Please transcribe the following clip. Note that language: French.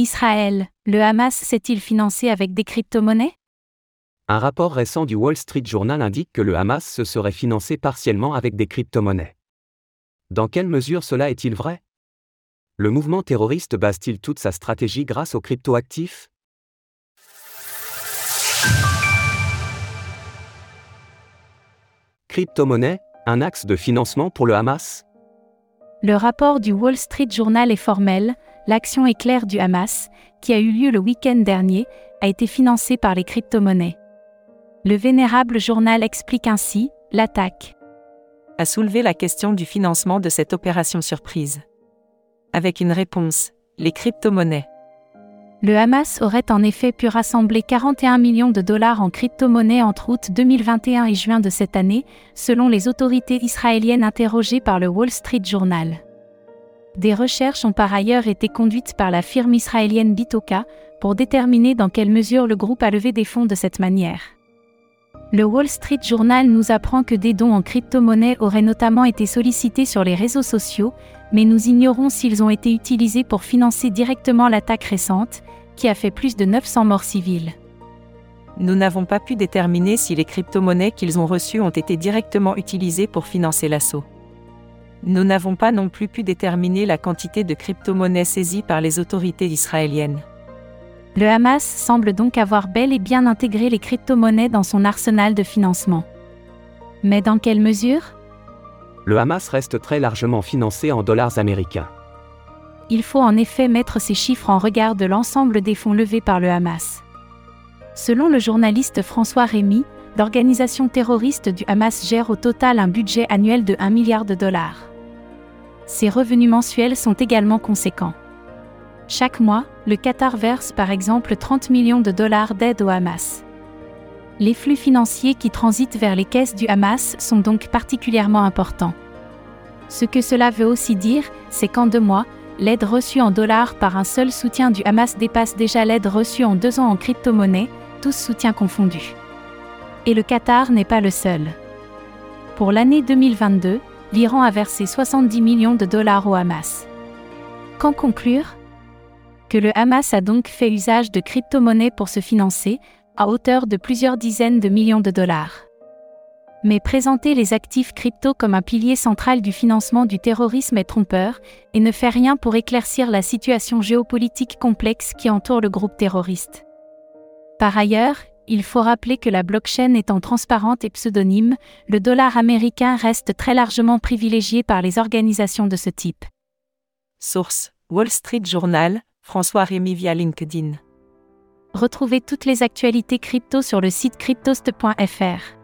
Israël, le Hamas s'est-il financé avec des crypto-monnaies? Un rapport récent du Wall Street Journal indique que le Hamas se serait financé partiellement avec des crypto-monnaies. Dans quelle mesure cela est-il vrai? Le mouvement terroriste base-t-il toute sa stratégie grâce aux crypto-actifs? Crypto-monnaie, un axe de financement pour le Hamas? Le rapport du Wall Street Journal est formel, l'action éclair du Hamas, qui a eu lieu le week-end dernier, a été financée par les crypto-monnaies. Le vénérable journal explique ainsi l'attaque. A soulevé la question du financement de cette opération surprise. Avec une réponse, les crypto-monnaies. Le Hamas aurait en effet pu rassembler 41 millions de dollars en crypto-monnaies entre août 2021 et juin de cette année, selon les autorités israéliennes interrogées par le Wall Street Journal. Des recherches ont par ailleurs été conduites par la firme israélienne Bitoka pour déterminer dans quelle mesure le groupe a levé des fonds de cette manière. Le Wall Street Journal nous apprend que des dons en crypto-monnaie auraient notamment été sollicités sur les réseaux sociaux, mais nous ignorons s'ils ont été utilisés pour financer directement l'attaque récente, qui a fait plus de 900 morts civiles. Nous n'avons pas pu déterminer si les crypto-monnaies qu'ils ont reçues ont été directement utilisées pour financer l'assaut. Nous n'avons pas non plus pu déterminer la quantité de crypto-monnaies saisies par les autorités israéliennes. Le Hamas semble donc avoir bel et bien intégré les crypto-monnaies dans son arsenal de financement. Mais dans quelle mesure? Le Hamas reste très largement financé en dollars américains. Il faut en effet mettre ces chiffres en regard de l'ensemble des fonds levés par le Hamas. Selon le journaliste François Rémy, l'organisation terroriste du Hamas gère au total un budget annuel de 1 milliard de dollars. Ses revenus mensuels sont également conséquents. Chaque mois, le Qatar verse par exemple 30 millions de dollars d'aide au Hamas. Les flux financiers qui transitent vers les caisses du Hamas sont donc particulièrement importants. Ce que cela veut aussi dire, c'est qu'en deux mois, l'aide reçue en dollars par un seul soutien du Hamas dépasse déjà l'aide reçue en deux ans en crypto-monnaie, tous soutiens confondus. Et le Qatar n'est pas le seul. Pour l'année 2022, l'Iran a versé 70 millions de dollars au Hamas. Qu'en conclure? Que le Hamas a donc fait usage de crypto-monnaies pour se financer, à hauteur de plusieurs dizaines de millions de dollars. Mais présenter les actifs crypto comme un pilier central du financement du terrorisme est trompeur, et ne fait rien pour éclaircir la situation géopolitique complexe qui entoure le groupe terroriste. Par ailleurs, il faut rappeler que la blockchain étant transparente et pseudonyme, le dollar américain reste très largement privilégié par les organisations de ce type. Source Wall Street Journal, François Rémy via LinkedIn. Retrouvez toutes les actualités crypto sur le site cryptost.fr.